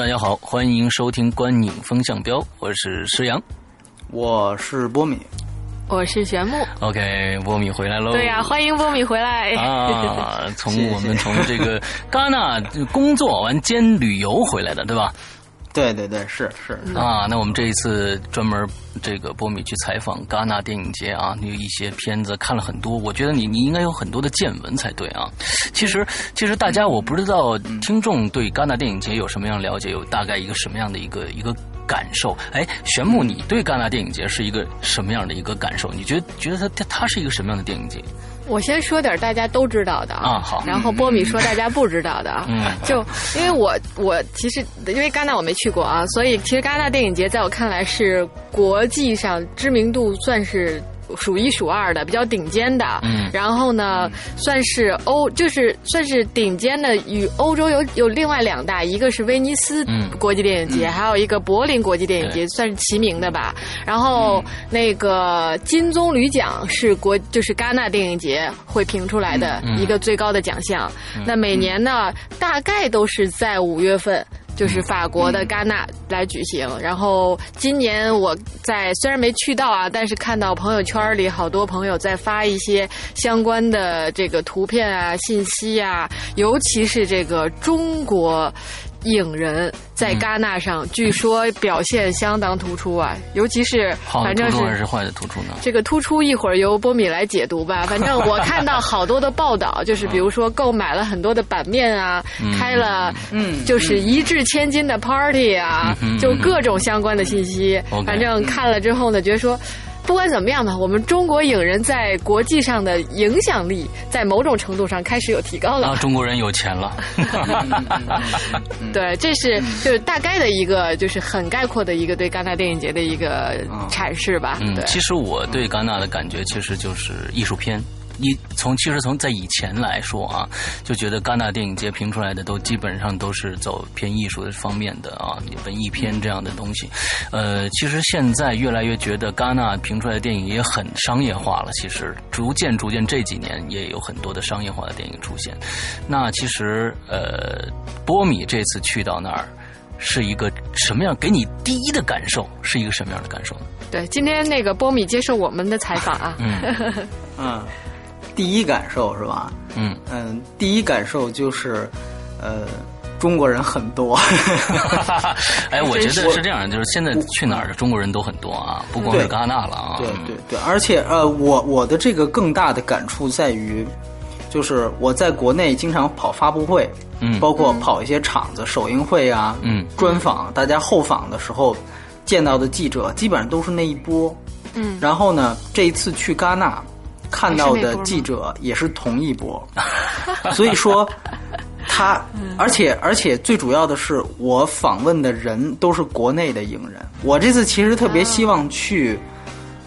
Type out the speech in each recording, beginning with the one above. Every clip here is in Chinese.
大家好，欢迎收听《观影风向标》，我是石阳，我是波米，我是玄木。OK，波米回来喽！对呀、欢迎波米回来。啊，从我们从这个戛纳工作完兼旅游回来的，对吧？对对对，是是，啊，那我们这一次专门这个波米去采访戛纳电影节啊，你有一些片子看了很多，我觉得你你应该有很多的见闻才对啊。其实其实大家我不知道听众对戛纳电影节有什么样了解，有大概一个什么样的一个一个感受？哎，玄牧，你对戛纳电影节是一个什么样的一个感受？你觉得觉得它它它是一个什么样的电影节我先说点大家都知道的啊？好，然后波米说大家不知道的啊。嗯就因为我我其实因为戛纳我没去过啊，所以其实戛纳电影节在我看来是国际上知名度算是。数一数二的，比较顶尖的，嗯然后呢，算是欧，就是算是顶尖的。与欧洲有有另外两大，一个是威尼斯嗯国际电影节，还有一个柏林国际电影节，算是齐名的吧。然后那个金棕榈奖是国就是戛纳电影节会评出来的一个最高的奖项。那每年呢，大概都是在五月份。就是法国的戛纳来举行，然后今年我在虽然没去到啊，但是看到朋友圈里好多朋友在发一些相关的这个图片啊、信息啊，尤其是这个中国影人在戛纳上，据说表现相当突出啊，尤其是好的反正突出还是是。坏的突出呢？这个突出一会儿由波米来解读吧。反正我看到好多的报道，就是比如说购买了很多的版面啊，开了嗯就是一掷千金的 party 啊，嗯就各种相关的信息。反正看了之后呢，觉得说。不管怎么样吧，我们中国影人在国际上的影响力，在某种程度上开始有提高了。啊，中国人有钱了。对，这是就是大概的一个，就是很概括的一个对戛纳电影节的一个阐释吧。嗯，，其实我对戛纳的感觉其实就是艺术片。一从其实从在以前来说啊，就觉得戛纳电影节评出来的都基本上都是走偏艺术的方面的啊，文艺片这样的东西。呃，其实现在越来越觉得戛纳评出来的电影也很商业化了。其实逐渐逐渐这几年也有很多的商业化的电影出现。那其实呃，波米这次去到那儿。是一个什么样？给你第一的感受是一个什么样的感受呢？对，今天那个波米接受我们的采访啊，嗯嗯，第一感受是吧？嗯，嗯，第一感受就是，呃，中国人很多。哎，我觉得是这样，就是现在去哪儿的中国人都很多啊，不光是戛纳了啊。对对对，而且呃，我我的这个更大的感触在于，就是我在国内经常跑发布会，嗯包括跑一些场子、首映会啊，嗯，专访，大家后访的时候见到的记者基本上都是那一波，嗯，然后呢，这一次去戛纳看到的记者也是同一波，所以说。他，而且而且最主要的是，我访问的人都是国内的影人。我这次其实特别希望去，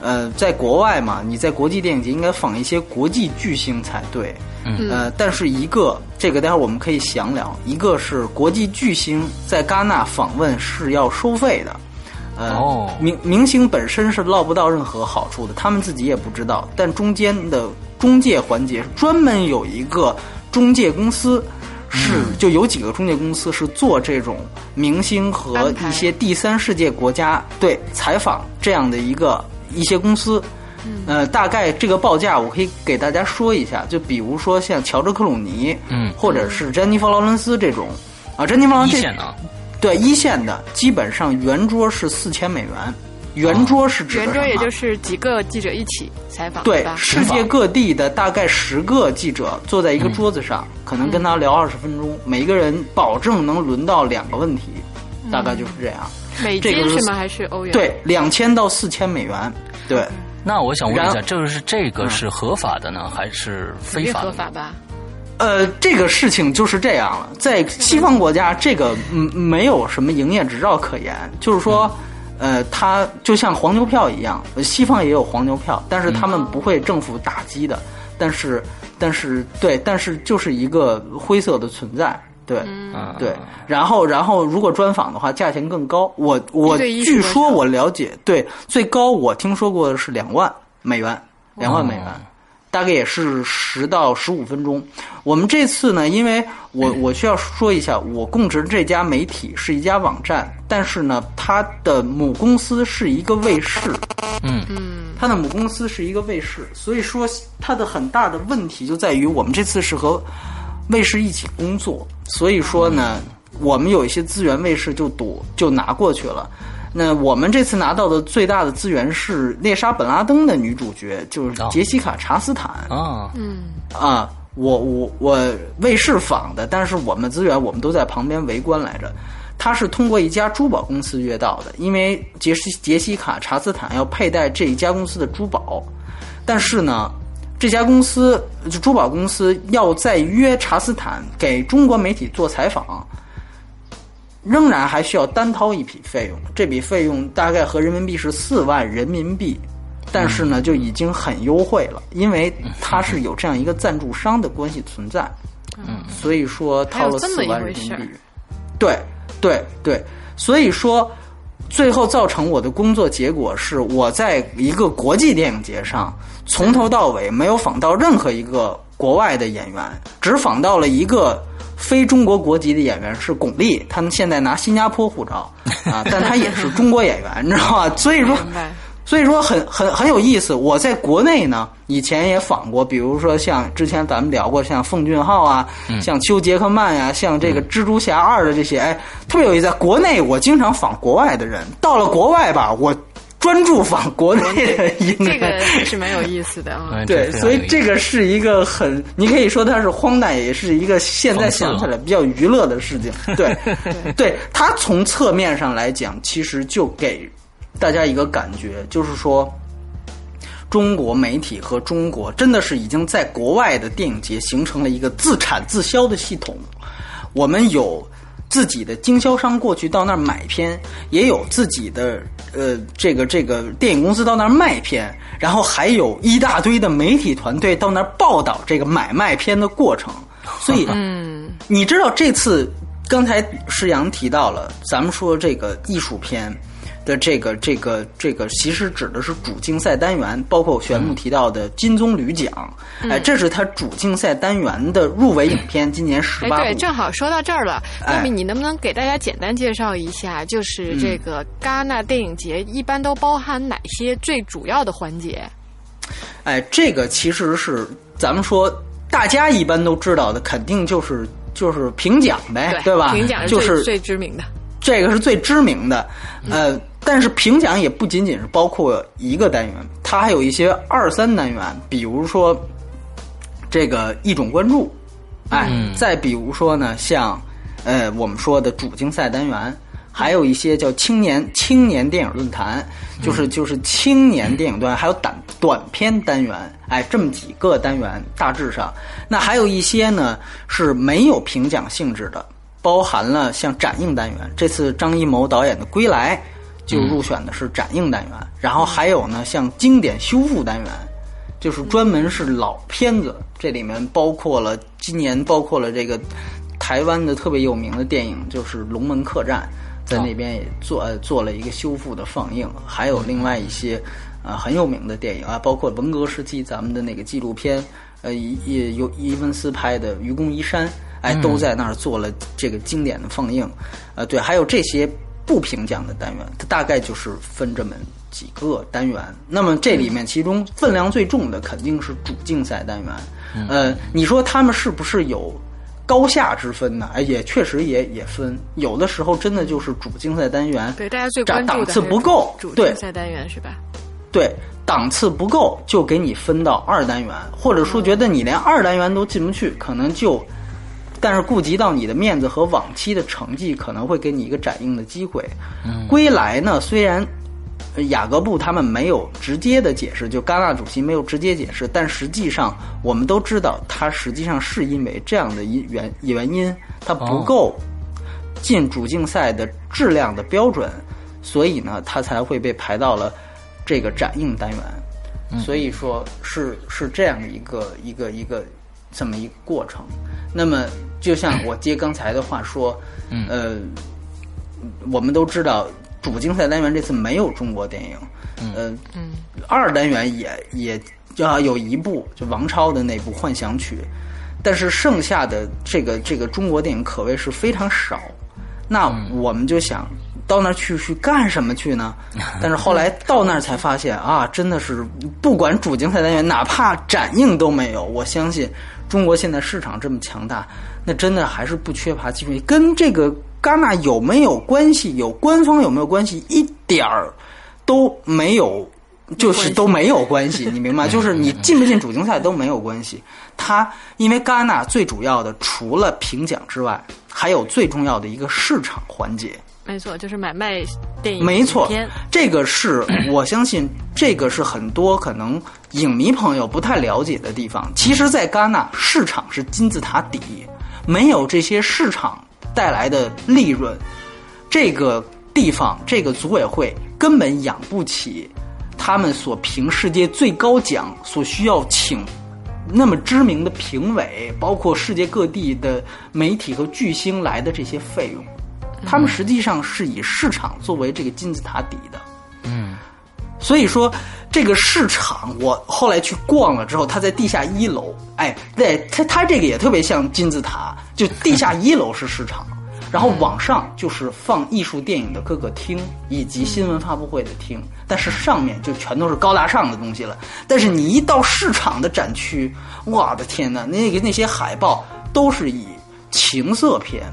呃，在国外嘛，你在国际电影节应该访一些国际巨星才对。嗯呃，但是一个这个待会儿我们可以详聊，一个是国际巨星在戛纳访问是要收费的。呃，哦。明明星本身是捞不到任何好处的，他们自己也不知道。但中间的中介环节专门有一个中介公司，是、嗯。就有几个中介公司是做这种明星和一些第三世界国家对采访这样的一个一些公司。呃，大概这个报价我可以给大家说一下，就比如说像乔治·克鲁尼，嗯。或者是詹妮弗·劳伦斯这种，啊，詹妮弗·劳伦斯对一线的，基本上圆桌是四千美元，圆桌是指的圆桌也就是几个记者一起采访，对？世界各地的大概十个记者坐在一个桌子上，可能跟他聊二十分钟，每一个人保证能轮到两个问题，大概就是这样。美金是吗？还是欧元？对，两千到四千美元，对。那我想问一下，然这个是这个是合法的呢，还是非法的？合法吧？呃，这个事情就是这样了，在西方国家，这个嗯没有什么营业执照可言，就是说，呃，它就像黄牛票一样，呃西方也有黄牛票，但是他们不会政府打击的，但是但是对，但是就是一个灰色的存在，对。啊对，然后然后如果专访的话，价钱更高。我我据说我了解，对最高我听说过的是两万美元，两万美元，大概也是十到十五分钟。我们这次呢，因为我我需要说一下，我供职这家媒体是一家网站，但是呢，它的母公司是一个卫视，嗯嗯它的母公司是一个卫视，所以说它的很大的问题就在于我们这次是和卫视一起工作，所以说呢，我们有一些资源卫视就赌就拿过去了。那我们这次拿到的最大的资源是猎杀本拉登的女主角，就是哦杰西卡·查斯坦。啊，嗯啊，我我我卫视访的，但是我们资源我们都在旁边围观来着。他是通过一家珠宝公司约到的，因为杰西杰西卡查斯坦要佩戴这一家公司的珠宝，但是呢，这家公司就珠宝公司要再约查斯坦给中国媒体做采访，仍然还需要单掏一笔费用，这笔费用大概合人民币是四万人民币，但是呢就已经很优惠了，因为它是有这样一个赞助商的关系存在，嗯，所以说掏了四万人民币。对对对，所以说最后造成我的工作结果是我在一个国际电影节上从头到尾没有访到任何一个国外的演员，只访到了一个。非中国国籍的演员是巩俐，他们现在拿新加坡护照 啊，但他也是中国演员，你知道吧？所以说，所以说很很很有意思。我在国内呢，以前也访过，比如说像之前咱们聊过，像奉俊昊啊，像休杰克曼呀、像这个蜘蛛侠二的这些，哎，特别有意思。在国内我经常访国外的人，到了国外吧，我专注仿国内的音这个乐。是蛮有意思的啊。嗯对，所以这个是一个很，你可以说它是荒诞，也是一个现在想起来比较娱乐的事情。对，对，它从侧面上来讲，其实就给大家一个感觉，就是说，中国媒体和中国真的是已经在国外的电影节形成了一个自产自销的系统。我们有自己的经销商过去到那儿买片，也有自己的呃这个这个电影公司到那儿卖片，然后还有一大堆的媒体团队到那儿报道这个买卖片的过程。所以，嗯，你知道这次刚才施阳提到了，咱们说这个艺术片。的这个这个这个，其实指的是主竞赛单元，包括玄牧提到的金棕榈奖，哎，这是它主竞赛单元的入围影片，今年十哎，对，正好说到这儿了，哎。波米，你能不能给大家简单介绍一下，就是这个戛纳电影节一般都包含哪些最主要的环节？哎，这个其实是咱们说大家一般都知道的，肯定就是就是评奖呗，对吧？评奖就是最知名的。这个是最知名的，呃，但是评奖也不仅仅是包括一个单元，它还有一些二三单元，比如说这个一种关注，哎，再比如说呢，像呃我们说的主竞赛单元，还有一些叫青年青年电影论坛，就是就是青年电影段，还有短短片单元，哎，这么几个单元大致上，那还有一些呢是没有评奖性质的。包含了像展映单元，这次张艺谋导演的《归来》就入选的是展映单元，然后还有呢像经典修复单元，就是专门是老片子，这里面包括了今年包括了这个台湾的特别有名的电影，就是《龙门客栈》，在那边也做呃做了一个修复的放映，还有另外一些啊很有名的电影啊，包括文革时期咱们的那个纪录片，呃也由伊文斯拍的《愚公移山》。哎，都在那儿做了这个经典的放映，呃，对，还有这些不评奖的单元，它大概就是分这么几个单元。那么这里面其中分量最重的肯定是主竞赛单元，呃，你说他们是不是有高下之分呢？哎，也确实也也分，有的时候真的就是主竞赛单元对大家最关注的档次不够，对主竞赛单元是吧？对，档次不够就给你分到二单元，或者说觉得你连二单元都进不去，可能就。但是顾及到你的面子和往期的成绩，可能会给你一个展映的机会。归来呢，虽然雅各布他们没有直接的解释，就戛纳主席没有直接解释，但实际上我们都知道，他实际上是因为这样的一原原因，他不够进主竞赛的质量的标准，所以呢，他才会被排到了这个展映单元。所以说是是这样一个一个一个这么一个过程。那么就像我接刚才的话说，呃，我们都知道主竞赛单元这次没有中国电影，呃，二单元也也要有一部就王超的那部《幻想曲》，但是剩下的这个这个中国电影可谓是非常少。那我们就想。到那儿去去干什么去呢？但是后来到那儿才发现啊，真的是不管主竞赛单元，哪怕展映都没有。我相信中国现在市场这么强大，那真的还是不缺乏机会。跟这个戛纳有没有关系？有官方有没有关系？一点儿都没有，就是都没有关系。你明白？就是你进不进主竞赛都没有关系。他因为戛纳最主要的除了评奖之外，还有最重要的一个市场环节。没错，就是买卖电影。没错，这个是 我相信，这个是很多可能影迷朋友不太了解的地方。其实，在戛纳，市场是金字塔底，没有这些市场带来的利润，这个地方这个组委会根本养不起他们所评世界最高奖所需要请那么知名的评委，包括世界各地的媒体和巨星来的这些费用。他们实际上是以市场作为这个金字塔底的，嗯，所以说这个市场，我后来去逛了之后，它在地下一楼，哎，对，它它这个也特别像金字塔，就地下一楼是市场，然后往上就是放艺术电影的各个厅以及新闻发布会的厅，但是上面就全都是高大上的东西了。但是你一到市场的展区，我的天呐，那个那些海报都是以情色片。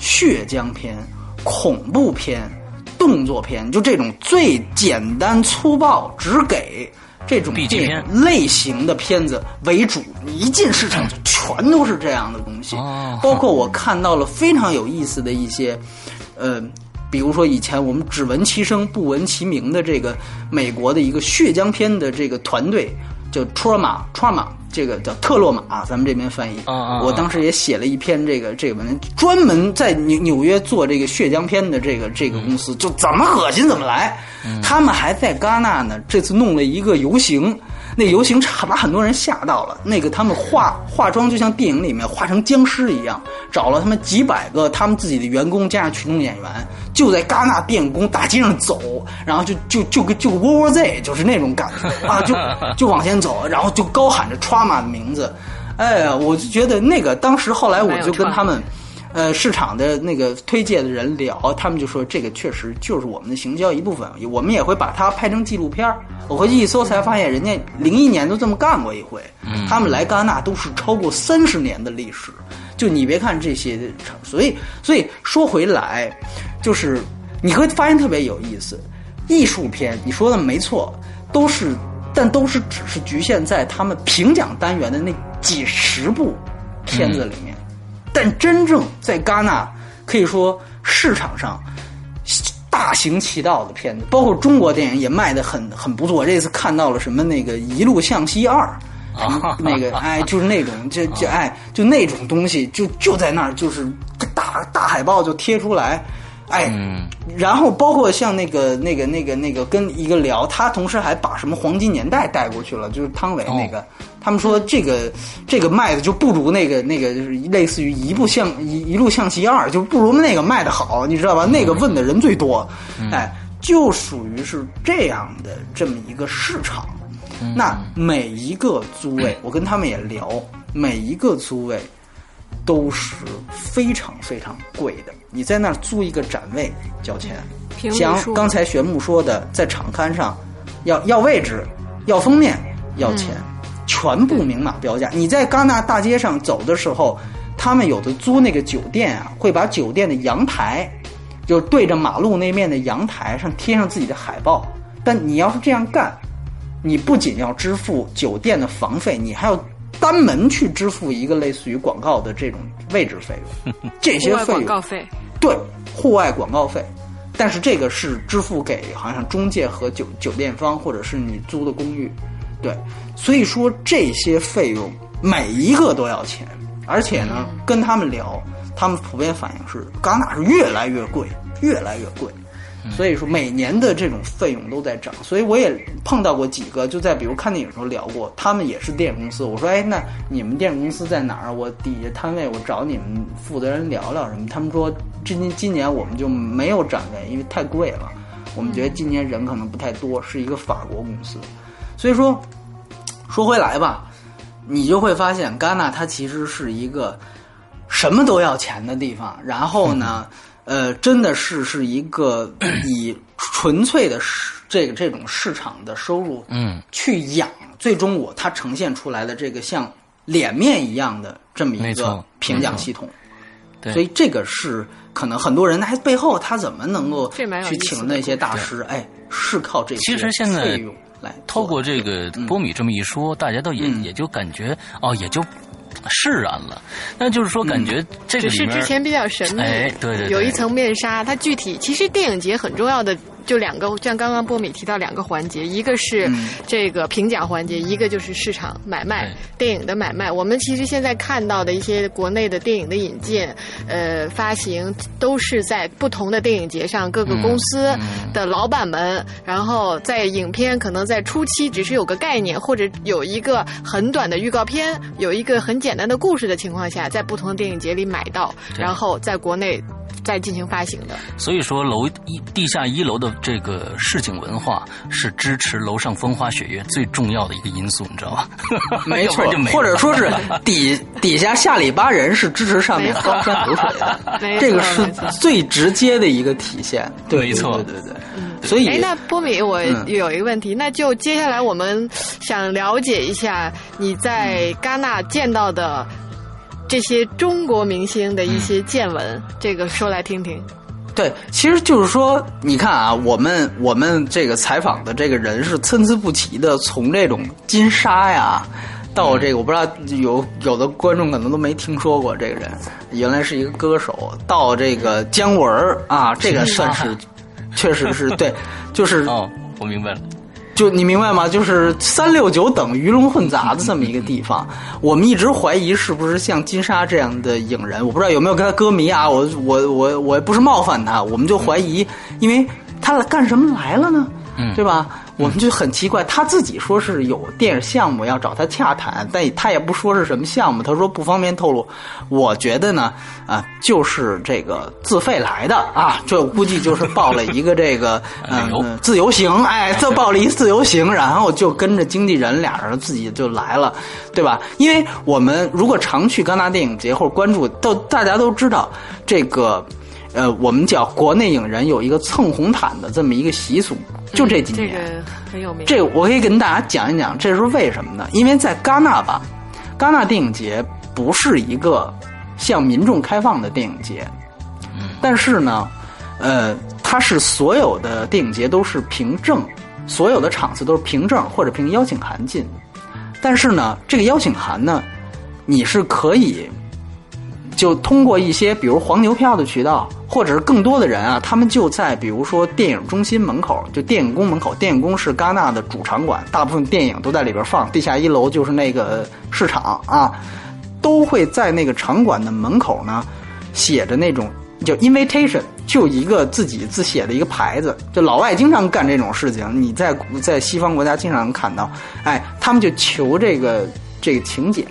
血浆片、恐怖片、动作片，就这种最简单粗暴，只给这种片类型的片子为主。你一进市场就全都是这样的东西，包括我看到了非常有意思的一些，呃，比如说以前我们只闻其声不闻其名的这个美国的一个血浆片的这个团队，叫 Trauma Trauma。这个叫特洛马，咱们这边翻译。我当时也写了一篇这个这个文，专门在纽纽约做这个血浆片的这个这个公司，就怎么恶心怎么来。他们还在戛纳呢，这次弄了一个游行。那游行场把很多人吓到了。那个他们化化妆就像电影里面化成僵尸一样，找了他们几百个他们自己的员工加上群众演员，就在戛纳电工大街上走，然后就就就跟就窝窝 Z 就是那种感觉 啊，就就往前走，然后就高喊着 Trauma 的名字。哎呀，我就觉得那个当时后来我就跟他们。呃，市场的那个推介的人聊，他们就说这个确实就是我们的行销一部分，我们也会把它拍成纪录片我回去一搜才发现，人家零一年都这么干过一回。他们来戛纳都是超过三十年的历史。就你别看这些，所以所以说回来，就是你会发现特别有意思。艺术片，你说的没错，都是，但都是只是局限在他们评奖单元的那几十部片子里面。但真正在戛纳，可以说市场上大行其道的片子，包括中国电影也卖的很很不错。这次看到了什么那个《一路向西二》，那个 哎，就是那种就就哎，就那种东西，就就在那儿，就是大大海报就贴出来。哎，然后包括像那个、那个、那个、那个，跟一个聊，他同时还把什么黄金年代带过去了，就是汤唯那个。他们说这个这个卖的就不如那个那个，就是类似于一部向一一路向西二，就不如那个卖的好，你知道吧？那个问的人最多，哎，就属于是这样的这么一个市场。那每一个租位，我跟他们也聊，每一个租位。都是非常非常贵的。你在那儿租一个展位交钱，像刚才玄木说的，在场刊上要要位置、要封面、要钱，全部明码标价。你在戛纳大街上走的时候，他们有的租那个酒店啊，会把酒店的阳台就对着马路那面的阳台上贴上自己的海报。但你要是这样干，你不仅要支付酒店的房费，你还要。单门去支付一个类似于广告的这种位置费用，这些费用，广告费，对，户外广告费，但是这个是支付给好像中介和酒酒店方，或者是你租的公寓，对，所以说这些费用每一个都要钱，而且呢，跟他们聊，他们普遍反映是戛纳是越来越贵，越来越贵。所以说每年的这种费用都在涨，所以我也碰到过几个，就在比如看电影时候聊过，他们也是电影公司。我说，哎，那你们电影公司在哪儿？我底下摊位，我找你们负责人聊聊什么？他们说，今今年我们就没有展位，因为太贵了。我们觉得今年人可能不太多，是一个法国公司。所以说，说回来吧，你就会发现，戛纳它其实是一个什么都要钱的地方。然后呢？呃，真的是是一个以纯粹的市这个这种市场的收入，嗯，去养最终我它呈现出来的这个像脸面一样的这么一个评奖系统。对，所以这个是可能很多人还背后他怎么能够去请那些大师？哎，是靠这些其实现在来透过这个波米这么一说，大家都也也就感觉哦，也就。释然了，那就是说，感觉这个只是之前比较神秘，哎，对对，有一层面纱。它具体其实电影节很重要的。就两个，像刚刚波米提到两个环节，一个是这个评奖环节，一个就是市场买卖电影的买卖。我们其实现在看到的一些国内的电影的引进、呃发行，都是在不同的电影节上，各个公司的老板们，然后在影片可能在初期只是有个概念，或者有一个很短的预告片，有一个很简单的故事的情况下，在不同的电影节里买到，然后在国内。在进行发行的，所以说楼一地下一楼的这个市井文化是支持楼上风花雪月最重要的一个因素，你知道吧？没错，或者说是底 底下下里巴人是支持上面高山流水的，这个是最直接的一个体现。对，没错，对对对。所以，哎，那波米，我有一个问题，那就接下来我们想了解一下你在戛纳见到的。这些中国明星的一些见闻，这个说来听听。对，其实就是说，你看啊，我们我们这个采访的这个人是参差不齐的，从这种金沙呀，到这个我不知道有有的观众可能都没听说过这个人，原来是一个歌手，到这个姜文啊，这个算是确实是对，就是 哦，我明白了。就你明白吗？就是三六九等鱼龙混杂的这么一个地方，我们一直怀疑是不是像金莎这样的影人，我不知道有没有跟他歌迷啊，我我我我不是冒犯他，我们就怀疑，因为他干什么来了呢？嗯，对吧？我们就很奇怪，他自己说是有电影项目要找他洽谈，但他也不说是什么项目，他说不方便透露。我觉得呢，啊，就是这个自费来的啊，这估计就是报了一个这个 嗯自由行，哎，这 报了一自由行，然后就跟着经纪人俩人自己就来了，对吧？因为我们如果常去戛纳电影节或者关注，都大家都知道这个。呃，我们叫国内影人有一个蹭红毯的这么一个习俗，就这几年，这个很有名。这我可以跟大家讲一讲，这是为什么呢？因为在戛纳吧，戛纳电影节不是一个向民众开放的电影节，但是呢，呃，它是所有的电影节都是凭证，所有的场次都是凭证或者凭邀请函进，但是呢，这个邀请函呢，你是可以。就通过一些，比如黄牛票的渠道，或者是更多的人啊，他们就在比如说电影中心门口，就电影宫门口。电影宫是戛纳的主场馆，大部分电影都在里边放。地下一楼就是那个市场啊，都会在那个场馆的门口呢，写着那种叫 invitation，就一个自己自写的一个牌子。就老外经常干这种事情，你在在西方国家经常能看到。哎，他们就求这个这个请柬。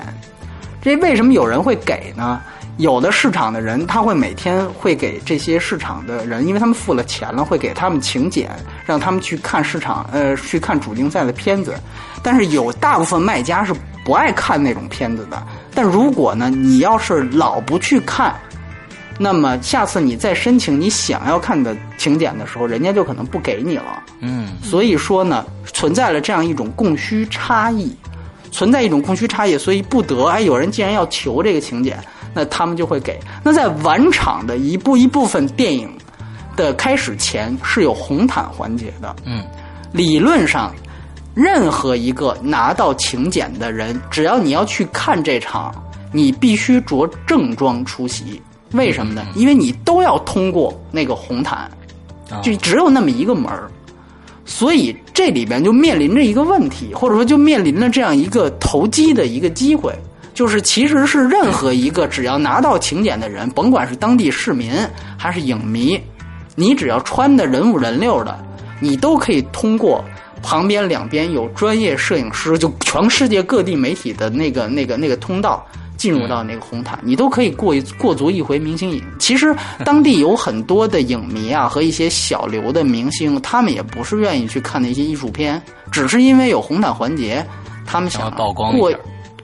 这为什么有人会给呢？有的市场的人，他会每天会给这些市场的人，因为他们付了钱了，会给他们请柬，让他们去看市场，呃，去看主竞赛的片子。但是有大部分卖家是不爱看那种片子的。但如果呢，你要是老不去看，那么下次你再申请你想要看的请柬的时候，人家就可能不给你了。嗯，所以说呢，存在了这样一种供需差异，存在一种供需差异，所以不得哎，有人既然要求这个请柬。那他们就会给。那在晚场的一部一部分电影的开始前是有红毯环节的。嗯，理论上，任何一个拿到请柬的人，只要你要去看这场，你必须着正装出席。为什么呢？因为你都要通过那个红毯。就只有那么一个门儿。所以这里边就面临着一个问题，或者说就面临着这样一个投机的一个机会，就是其实是任何一个只要拿到请柬的人，甭管是当地市民还是影迷，你只要穿的人五人六的，你都可以通过旁边两边有专业摄影师，就全世界各地媒体的那个那个那个通道。进入到那个红毯，你都可以过一过足一回明星瘾。其实当地有很多的影迷啊，和一些小流的明星，他们也不是愿意去看那些艺术片，只是因为有红毯环节，他们想曝光过，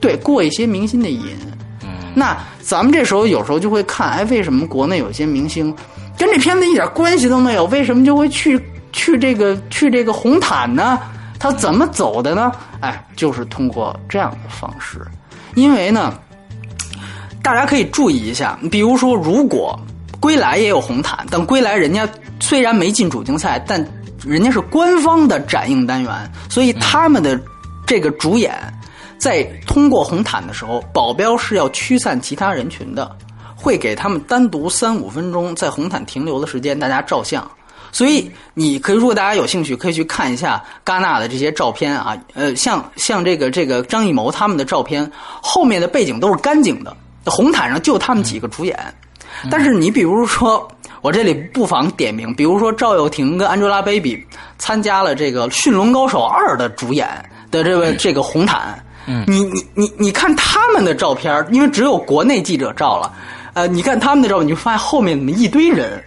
对过一些明星的瘾。嗯，那咱们这时候有时候就会看，哎，为什么国内有些明星跟这片子一点关系都没有，为什么就会去去这个去这个红毯呢？他怎么走的呢？哎，就是通过这样的方式，因为呢。大家可以注意一下，比如说，如果归来也有红毯，但归来人家虽然没进主竞赛，但人家是官方的展映单元，所以他们的这个主演在通过红毯的时候，保镖是要驱散其他人群的，会给他们单独三五分钟在红毯停留的时间，大家照相。所以你可以，如果大家有兴趣，可以去看一下戛纳的这些照片啊，呃，像像这个这个张艺谋他们的照片，后面的背景都是干净的。红毯上就他们几个主演，但是你比如说，我这里不妨点名，比如说赵又廷跟 Angelababy 参加了这个《驯龙高手二》的主演的这位这个红毯，嗯，你你你你看他们的照片，因为只有国内记者照了，呃，你看他们的照片，你就发现后面怎么一堆人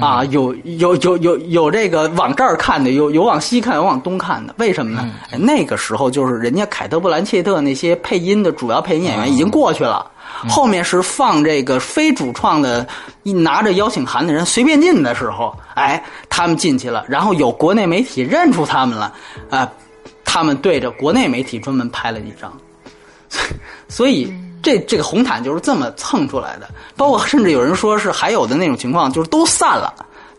啊，有有有有有这个往这儿看的，有有往西看，有往东看的，为什么呢？那个时候就是人家凯特·布兰切特那些配音的主要配音演员已经过去了。后面是放这个非主创的，一拿着邀请函的人随便进的时候，哎，他们进去了，然后有国内媒体认出他们了，啊，他们对着国内媒体专门拍了一张，所以这这个红毯就是这么蹭出来的。包括甚至有人说是还有的那种情况，就是都散了，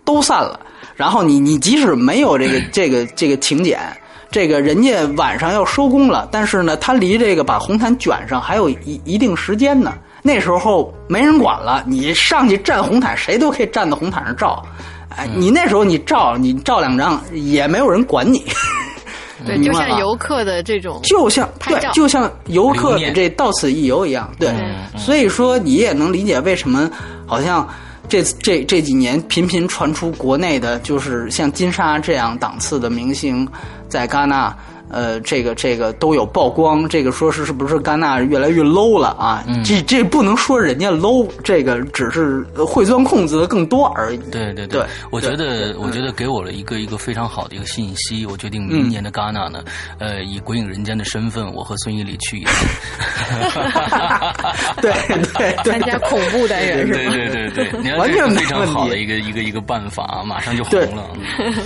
都散了，然后你你即使没有这个 这个这个请柬。这个人家晚上要收工了，但是呢，他离这个把红毯卷上还有一一定时间呢。那时候没人管了，你上去站红毯，谁都可以站在红毯上照。哎，你那时候你照，你照两张也没有人管你。对，就像游客的这种，就像对，就像游客这到此一游一样。对，所以说你也能理解为什么好像。这这这几年频频传出国内的，就是像金莎这样档次的明星，在戛纳。呃，这个这个都有曝光，这个说是是不是戛纳越来越 low 了啊？这这不能说人家 low，这个只是会钻空子的更多而已。对对对，我觉得我觉得给我了一个一个非常好的一个信息，我决定明年的戛纳呢，呃，以鬼影人间的身份，我和孙一礼去一次。对对，参加恐怖单元是吧？对对对对，完全非常好的一个一个一个办法，马上就红了。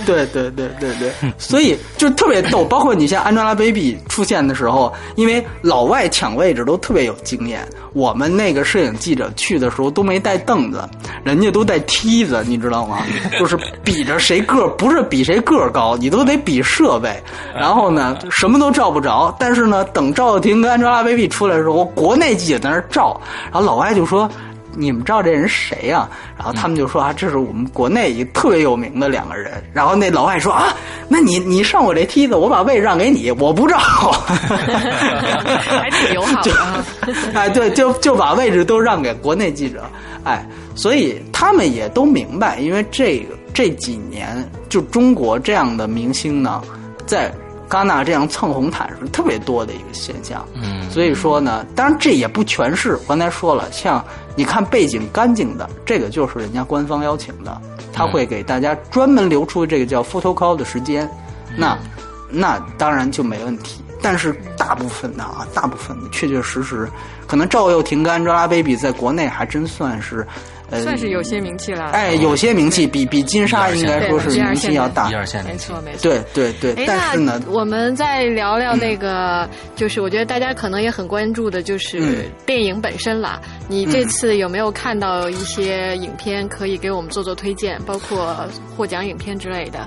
对对对对对，所以就特别逗，包括你像。Angelababy 出现的时候，因为老外抢位置都特别有经验，我们那个摄影记者去的时候都没带凳子，人家都带梯子，你知道吗？就是比着谁个不是比谁个高，你都得比设备。然后呢，什么都照不着。但是呢，等赵又廷跟 Angelababy 出来的时候，国内记者在那照，然后老外就说。你们知道这人谁呀？然后他们就说啊，这是我们国内一特别有名的两个人。然后那老外说啊，那你你上我这梯子，我把位置让给你，我不照。还挺友好啊！哎，对，就就把位置都让给国内记者。哎，所以他们也都明白，因为这个这几年就中国这样的明星呢，在。戛纳这样蹭红毯是特别多的一个现象，嗯，所以说呢，当然这也不全是。刚才说了，像你看背景干净的，这个就是人家官方邀请的，他会给大家专门留出这个叫 photo call 的时间，那那当然就没问题。但是大部分的啊，大部分的确确实实，可能赵又廷、跟 Angelababy 在国内还真算是。算是有些名气了，哎，有些名气，比比金沙应该说是名气要大，一二线没错没错，对对对。但是呢，我们再聊聊那个，就是我觉得大家可能也很关注的，就是电影本身啦。你这次有没有看到一些影片可以给我们做做推荐，包括获奖影片之类的？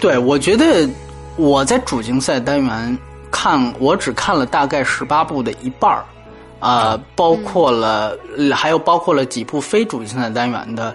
对，我觉得我在主竞赛单元看，我只看了大概十八部的一半儿。啊，包括了，还有包括了几部非主竞赛单元的，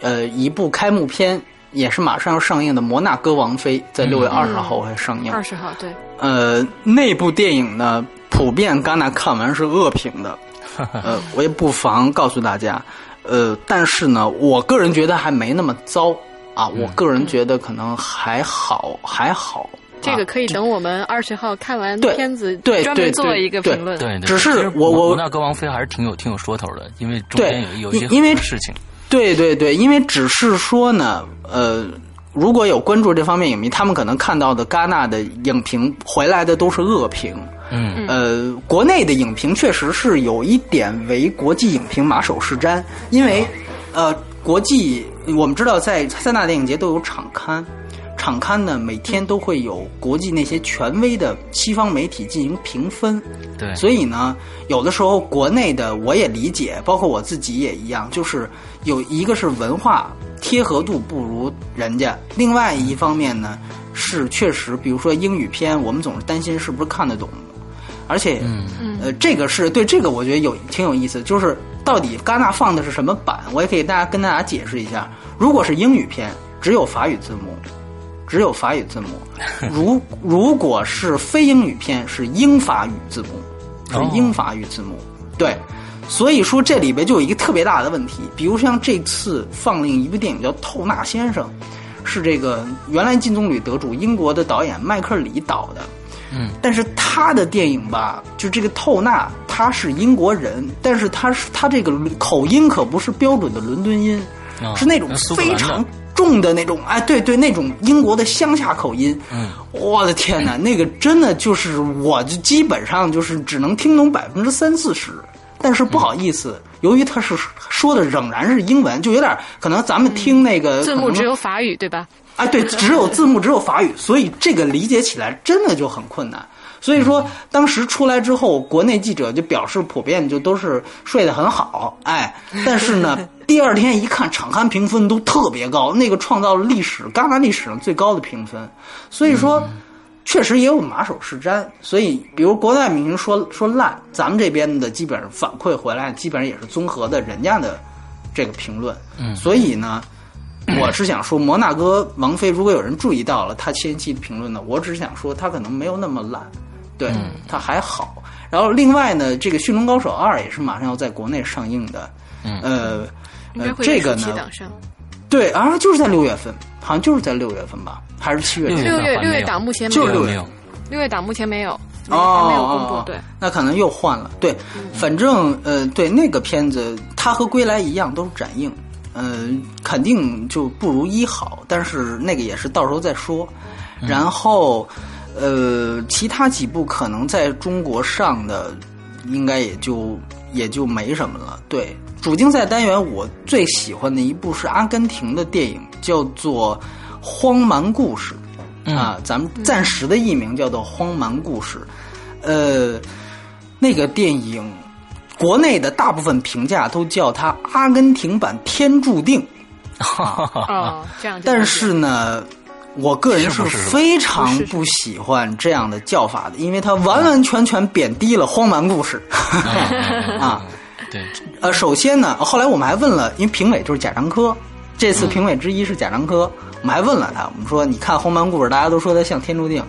呃一部开幕片，也是马上要上映的《摩纳哥王妃》，在六月二十号会上映。二十号对，呃，那部电影呢，普遍戛纳看完是恶评的。呃，我也不妨告诉大家，呃，但是呢，我个人觉得还没那么糟啊，我个人觉得可能还好，还好。这个啊可以等我们二十号看完片子，对专门对对做一个评论。对，只是我我摩纳哥王菲还是挺有挺有说头的，因为中对间有有一些因因为事情。对对对，因为只是说呢，呃，如果有关注这方面影迷，他们可能看到的戛纳的影评回来的都是恶评。嗯呃，国内的影评确实是有一点为国际影评马首是瞻，因为呃，国际我们知道在三大电影节都有场刊。场刊呢，每天都会有国际那些权威的西方媒体进行评分，对，所以呢，有的时候国内的我也理解，包括我自己也一样，就是有一个是文化贴合度不如人家，另外一方面呢是确实，比如说英语片，我们总是担心是不是看得懂，而且，嗯。呃，这个是对这个我觉得有挺有意思，就是到底戛纳放的是什么版，我也可以大家跟大家解释一下。如果是英语片，只有法语字幕。只有法语字母，如 如果是非英语片是英法语字母，是哦英法语字幕，对，所以说这里边就有一个特别大的问题，比如像这次放映一部电影叫《透纳先生》，是这个原来金棕榈得主英国的导演迈克尔里导的，嗯，但是他的电影吧，就这个透纳他是英国人，但是他是他这个口音可不是标准的伦敦音，啊是那种非常重的那种，哎，对对，那种英国的乡下口音。嗯，我的天哪，那个真的就是，我就基本上就是只能听懂百分之三四十。但是不好意思，由于他是说的仍然是英文，就有点可能咱们听那个字幕只有法语，对吧？哎，对，只有字幕，只有法语，所以这个理解起来真的就很困难。所以说，当时出来之后，国内记者就表示普遍就都是睡得很好，哎，但是呢，第二天一看场刊评分都特别高，那个创造了历史戛纳历史上最高的评分，所以说。确实也有马首是瞻，所以比如国外明星说说烂，咱们这边的基本上反馈回来，基本上也是综合的人家的这个评论。嗯所以呢，我是想说，摩纳哥王妃，如果有人注意到了他前期的评论呢，我只是想说他可能没有那么烂，对、嗯他还好。然后另外呢，这个《驯龙高手二》也是马上要在国内上映的，嗯呃。呃，这个呢。对啊，就是在六月份，好像就是在六月份吧，还是七月？六六月六月档目前没就是六月有，六月档目前没有，哦，还没有公哦布。对，，那可能又换了。对，反正呃，对那个片子，它和《归来》一样都是展映，呃，肯定就不如一好，但是那个也是到时候再说。然后，呃，其他几部可能在中国上的，应该也就也就没什么了。对，主竞赛单元我最喜欢的一部是阿根廷的电影，叫做《荒蛮故事》。啊，咱们暂时的译名叫做《荒蛮故事》，呃，那个电影，国内的大部分评价都叫它阿根廷版《天注定》，哦，这样就但是呢，我个人是非常不喜欢这样的叫法的，因为它完完全全贬低了荒蛮故事。啊。对，呃，首先呢，后来我们还问了，因为评委就是贾樟柯，这次评委之一是贾樟柯，我们还问了他，我们说你看《荒蛮故事》，大家都说它像《天注定》，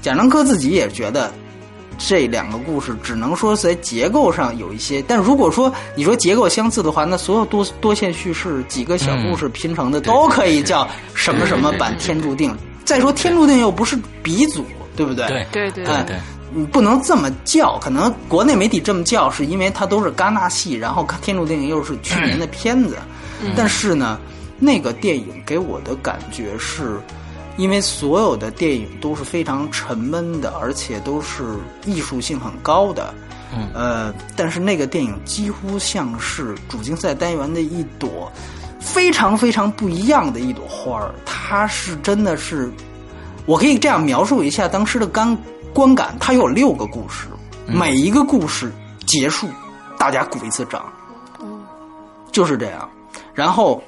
贾樟柯自己也觉得这两个故事只能说在结构上有一些，但如果说你说结构相似的话，那所有多多线叙事几个小故事拼成的、都可以叫什么什么版《天注定》。再说《天注定》又不是鼻祖，对不对？对对对哎对，你不能这么叫，可能国内媒体这么叫，是因为它都是戛纳戏，然后《天注定》又是去年的片子。但是呢，那个电影给我的感觉是，因为所有的电影都是非常沉闷的，而且都是艺术性很高的。嗯呃，但是那个电影几乎像是主竞赛单元的一朵非常非常不一样的一朵花儿，它是真的是，我可以这样描述一下当时的观观感，它有六个故事，每一个故事结束，大家鼓一次掌，就是这样。然后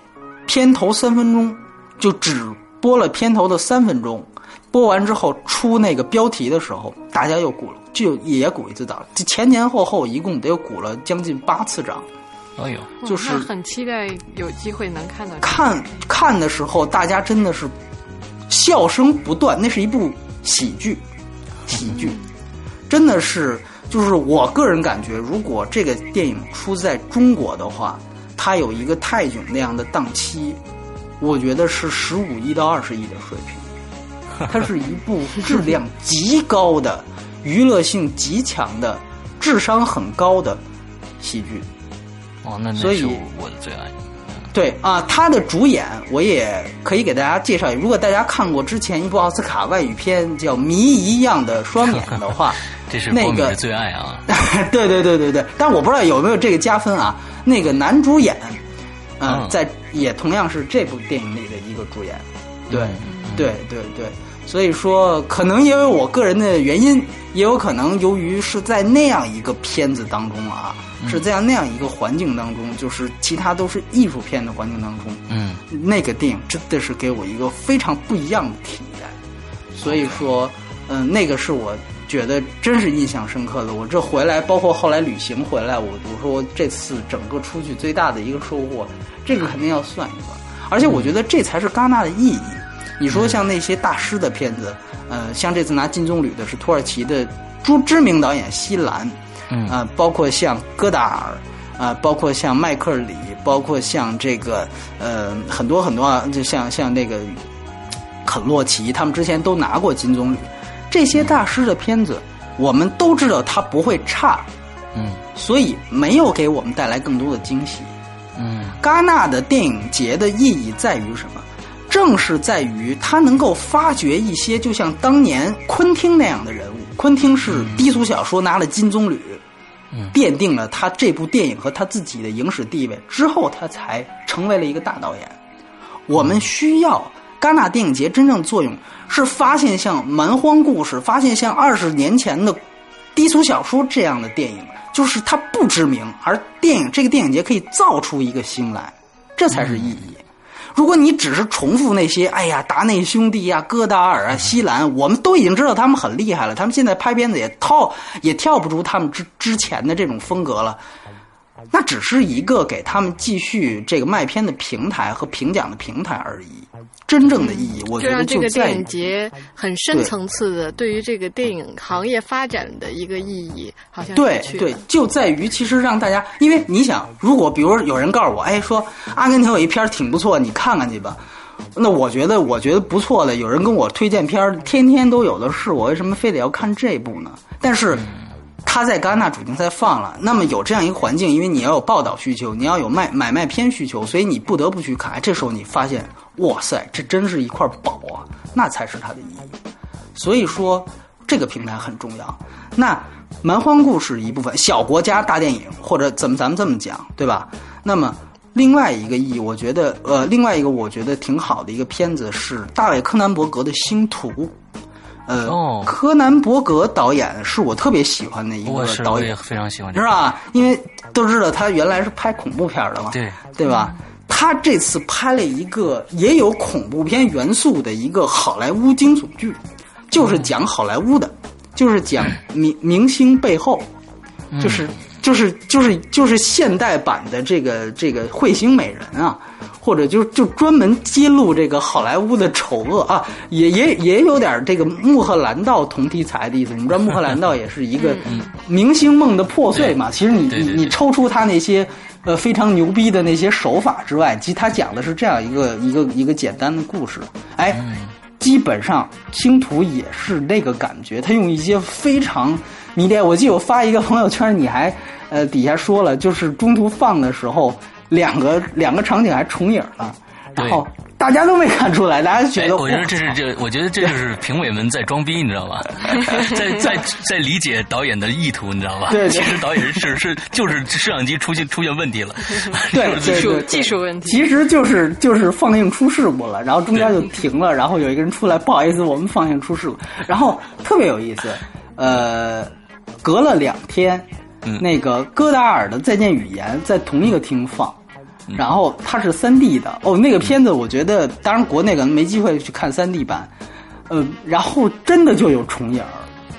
片头三分钟就只播了片头的三分钟，播完之后出那个标题的时候，大家又鼓了，就也鼓一次掌，这前前后后一共得有鼓了将近八次掌。哎呦，就是那很期待有机会能看到。看看的时候，大家真的是笑声不断。那是一部喜剧，喜剧，真的是就是我个人感觉，如果这个电影出在中国的话，它有一个泰囧那样的档期，我觉得是十五亿到二十亿的水平。它是一部质量极高的、娱乐性极强的、智商很高的喜剧。哦，那那所以是我我的最爱。对啊，他的主演我也可以给大家介绍。如果大家看过之前一部奥斯卡外语片叫《谜一样的双眼》的话，这是那个最爱啊！对对对对对，但我不知道有没有这个加分啊。那个男主演，嗯，嗯。在也同样是这部电影里的一个主演，对对对对，所以说可能因为我个人的原因，也有可能由于是在那样一个片子当中啊，是这样那样一个环境当中，就是其他都是艺术片的环境当中，嗯，那个电影真的是给我一个非常不一样的体验，所以说，嗯、那个是我觉得真是印象深刻的。我这回来，包括后来旅行回来，我我说我这次整个出去最大的一个收获，这个肯定要算一算。而且我觉得这才是戛纳的意义。你说像那些大师的片子，呃，像这次拿金棕榈的是土耳其的知知名导演西兰，嗯啊、包括像戈达尔，啊、包括像迈克尔里，包括像这个呃很多很多啊，就像像那个肯洛奇，他们之前都拿过金棕榈。这些大师的片子，我们都知道他不会差，嗯所以没有给我们带来更多的惊喜。嗯戛纳的电影节的意义在于什么？正是在于它能够发掘一些就像当年昆汀那样的人物。昆汀是低俗小说拿了金棕榈，嗯奠定了他这部电影和他自己的影史地位之后，他才成为了一个大导演。我们需要戛纳电影节真正作用是发现像《蛮荒故事》，发现像二十年前的低俗小说这样的电影，就是它不知名，而电影这个电影节可以造出一个星来，这才是意义。如果你只是重复那些，哎呀，达内兄弟呀、戈达尔啊、西兰，我们都已经知道他们很厉害了，他们现在拍片子也套也跳不出他们之之前的这种风格了。那只是一个给他们继续这个卖片的平台和评奖的平台而已。真正的意义，我觉得这个在电影节很深层次的对于这个电影行业发展的一个意义，好像对对，就在于其实让大家，因为你想，如果比如有人告诉我，哎，说阿根廷有一片挺不错，你看看去吧。那我觉得，我觉得不错的，有人跟我推荐片儿，天天都有的是，我为什么非得要看这部呢？但是他在戛纳主竞赛放了，那么有这样一个环境，因为你要有报道需求，你要有卖买卖片需求，所以你不得不去看。这时候你发现，哇塞，这真是一块宝啊，那才是它的意义。所以说，这个平台很重要。那蛮荒故事一部分，小国家大电影，或者怎么咱们这么讲，对吧？那么另外一个意义，我觉得，呃，另外一个我觉得挺好的一个片子是大卫柯南伯格的《星图》。呃，哦柯南伯格导演是我特别喜欢的一个导演，非常喜欢这个，是吧？因为都知道他原来是拍恐怖片的嘛，对对吧？他这次拍了一个也有恐怖片元素的一个好莱坞惊悚剧，就是讲好莱坞的，就是讲明明星背后，就是就是就是就是现代版的这个这个彗星美人啊，或者就就专门揭露这个好莱坞的丑恶啊，也也也有点这个穆赫兰道同题材的意思。你知道穆赫兰道也是一个 明星梦的破碎嘛？其实你你你抽出他那些呃非常牛逼的那些手法之外，其实他讲的是这样一个一个一个简单的故事，哎。基本上星途也是那个感觉，他用一些非常迷恋。我记得我发一个朋友圈，你还呃底下说了，就是中途放的时候，两个两个场景还重影了，然后大家都没看出来，大家觉哎，得我觉得这是这，我觉得这就是评委们在装逼，你知道吧？在在在理解导演的意图，你知道吧？对对。其实导演是是就是摄像机出现出现问题了，对 就是对。对，技术问题。其实就是就是放映出事故了，然后中间就停了，然后有一个人出来，不好意思，我们放映出事故，然后特别有意思，呃，隔了两天，嗯。那个戈达尔的《再见语言》在同一个厅放。嗯然后它是三 D 的哦，那个片子我觉得，当然国内可能没机会去看三 D 版，呃，然后真的就有重影儿，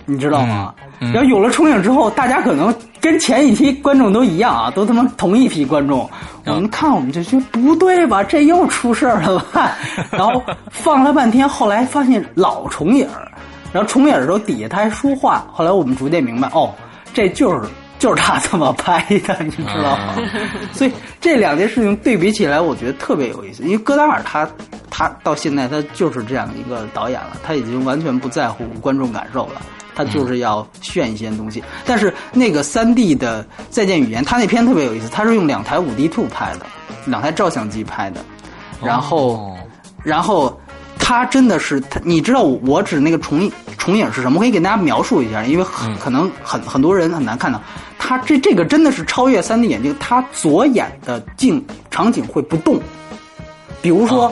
你知道吗？然后有了重影之后，大家可能跟前一批观众都一样啊，都他妈同一批观众。我们看我们就觉得不对吧，这又出事儿了吧？然后放了半天，后来发现老重影，然后重影的时候底下他还说话，后来我们逐渐明白，哦，这就是就是他这么拍的，你知道吗？所以这两件事情对比起来，我觉得特别有意思。因为戈达尔他他到现在他就是这样一个导演了，他已经完全不在乎观众感受了。他就是要炫一些东西，但是那个三 D 的《再见语言》，他那片特别有意思，他是用两台五 D Two 拍的，两台照相机拍的，然后，然后他真的是他，你知道我指那个重重影是什么？我可以给大家描述一下，因为可能很很多人很难看到，他这这个真的是超越三 D 眼镜，他左眼的镜场景会不动，比如说，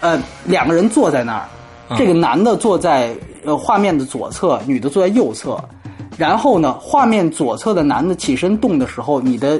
呃，两个人坐在那儿，这个男的坐在。呃，画面的左侧，女的坐在右侧，然后呢，画面左侧的男的起身动的时候，你的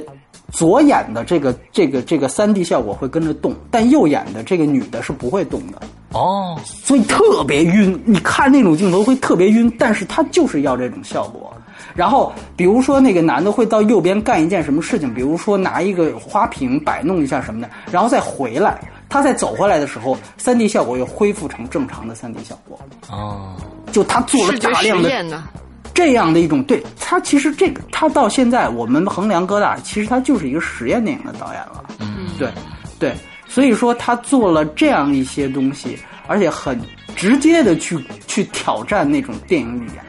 左眼的这个这个这个三 D 效果会跟着动，但右眼的这个女的是不会动的。哦，所以特别晕，你看那种镜头会特别晕，但是他就是要这种效果。然后，比如说那个男的会到右边干一件什么事情，比如说拿一个花瓶摆弄一下什么的，然后再回来。他再走回来的时候，三 D 效果又恢复成正常的三 D 效果。哦，就他做了大量的这样的一种，对他其实这个他到现在我们衡量哥大，其实他就是一个实验电影的导演了。嗯，对对，所以说他做了这样一些东西，而且很直接的去去挑战那种电影语言。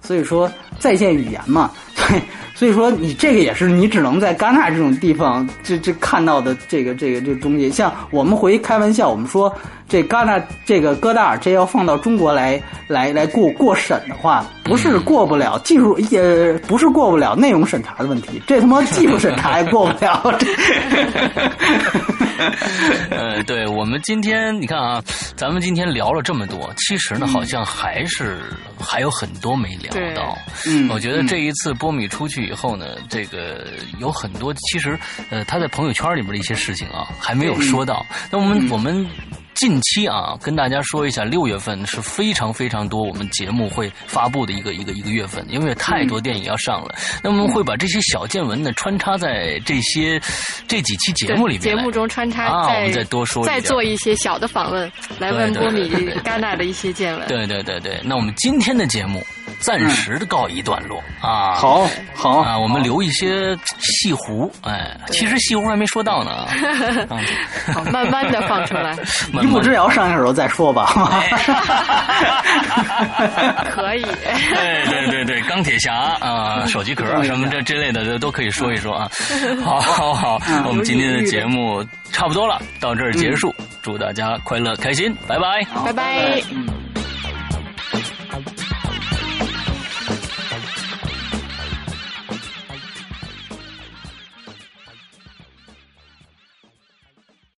所以说在线语言嘛，对。所以说，你这个也是你只能在戛纳这种地方，这这看到的这个这个这东西。像我们回开玩笑，我们说这戛纳这个戈达尔这要放到中国来来来过过审的话，不是过不了技术，也不是过不了内容审查的问题，这他妈技术审查也过不了。呃，对我们今天你看啊，咱们今天聊了这么多，其实呢，好像还是还有很多没聊到。嗯，我觉得这一次波米出去以后呢，这个有很多其实呃他在朋友圈里面的一些事情啊，还没有说到。那我们我们。近期啊，跟大家说一下，六月份是非常非常多我们节目会发布的一个一个一个月份，因为太多电影要上了。那我们会把这些小见闻呢穿插在这些这几期节目里面，节目中穿插，啊，我们再多说，再做一些小的访问，来问波米戛纳的一些见闻。对对对对，那我们今天的节目。暂时的告一段落。啊，好，好。啊，我们留一些戏胡，哎，其实戏胡还没说到呢，好，慢慢的放出来，一步之遥上一时候再说吧，可以，对对对对，钢铁侠啊，手机壳什么这之类的都可以说一说啊，好好好，我们今天的节目差不多了，到这儿结束，祝大家快乐开心，拜拜，拜拜。